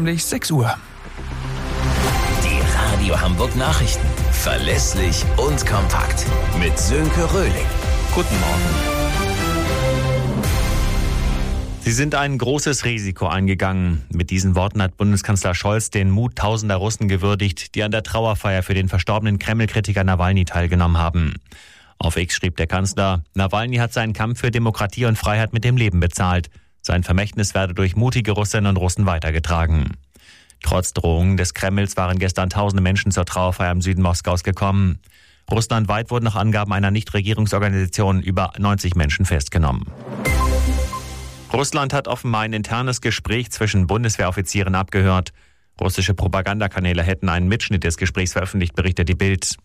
nämlich 6 Uhr. Die Radio Hamburg Nachrichten. Verlässlich und kompakt. Mit Sönke Röhling. Guten Morgen. Sie sind ein großes Risiko eingegangen. Mit diesen Worten hat Bundeskanzler Scholz den Mut tausender Russen gewürdigt, die an der Trauerfeier für den verstorbenen Kreml-Kritiker Nawalny teilgenommen haben. Auf X schrieb der Kanzler, Nawalny hat seinen Kampf für Demokratie und Freiheit mit dem Leben bezahlt. Sein Vermächtnis werde durch mutige Russinnen und Russen weitergetragen. Trotz Drohungen des Kremls waren gestern tausende Menschen zur Trauerfeier im Süden Moskaus gekommen. Russlandweit wurden nach Angaben einer Nichtregierungsorganisation über 90 Menschen festgenommen. Russland hat offenbar ein internes Gespräch zwischen Bundeswehroffizieren abgehört. Russische Propagandakanäle hätten einen Mitschnitt des Gesprächs veröffentlicht, berichtet die Bild.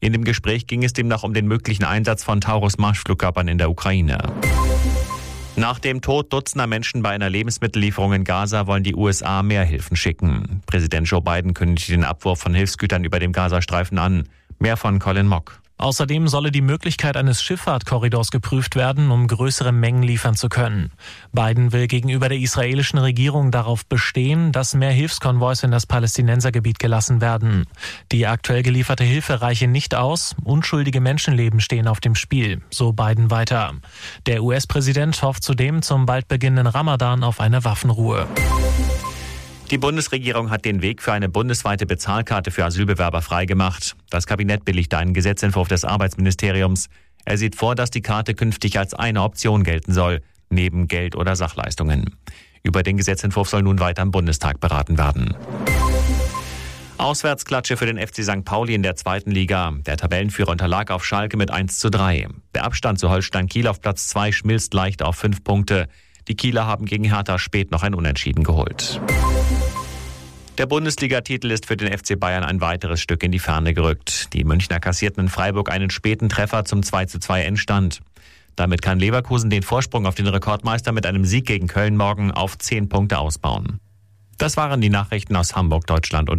In dem Gespräch ging es demnach um den möglichen Einsatz von Taurus-Marschflugkörpern in der Ukraine. Nach dem Tod dutzender Menschen bei einer Lebensmittellieferung in Gaza wollen die USA mehr Hilfen schicken. Präsident Joe Biden kündigte den Abwurf von Hilfsgütern über dem Gazastreifen an. Mehr von Colin Mock. Außerdem solle die Möglichkeit eines Schifffahrtkorridors geprüft werden, um größere Mengen liefern zu können. Biden will gegenüber der israelischen Regierung darauf bestehen, dass mehr Hilfskonvois in das Palästinensergebiet gelassen werden. Die aktuell gelieferte Hilfe reiche nicht aus, unschuldige Menschenleben stehen auf dem Spiel, so Biden weiter. Der US-Präsident hofft zudem zum bald beginnenden Ramadan auf eine Waffenruhe. Die Bundesregierung hat den Weg für eine bundesweite Bezahlkarte für Asylbewerber freigemacht. Das Kabinett billigt einen Gesetzentwurf des Arbeitsministeriums. Er sieht vor, dass die Karte künftig als eine Option gelten soll, neben Geld oder Sachleistungen. Über den Gesetzentwurf soll nun weiter im Bundestag beraten werden. Auswärtsklatsche für den FC St. Pauli in der zweiten Liga. Der Tabellenführer unterlag auf Schalke mit 1 zu 3. Der Abstand zu Holstein Kiel auf Platz 2 schmilzt leicht auf 5 Punkte. Die Kieler haben gegen Hertha spät noch ein Unentschieden geholt. Der Bundesligatitel ist für den FC Bayern ein weiteres Stück in die Ferne gerückt. Die Münchner kassierten in Freiburg einen späten Treffer zum 2 zu 2 Endstand. Damit kann Leverkusen den Vorsprung auf den Rekordmeister mit einem Sieg gegen Köln morgen auf 10 Punkte ausbauen. Das waren die Nachrichten aus Hamburg, Deutschland und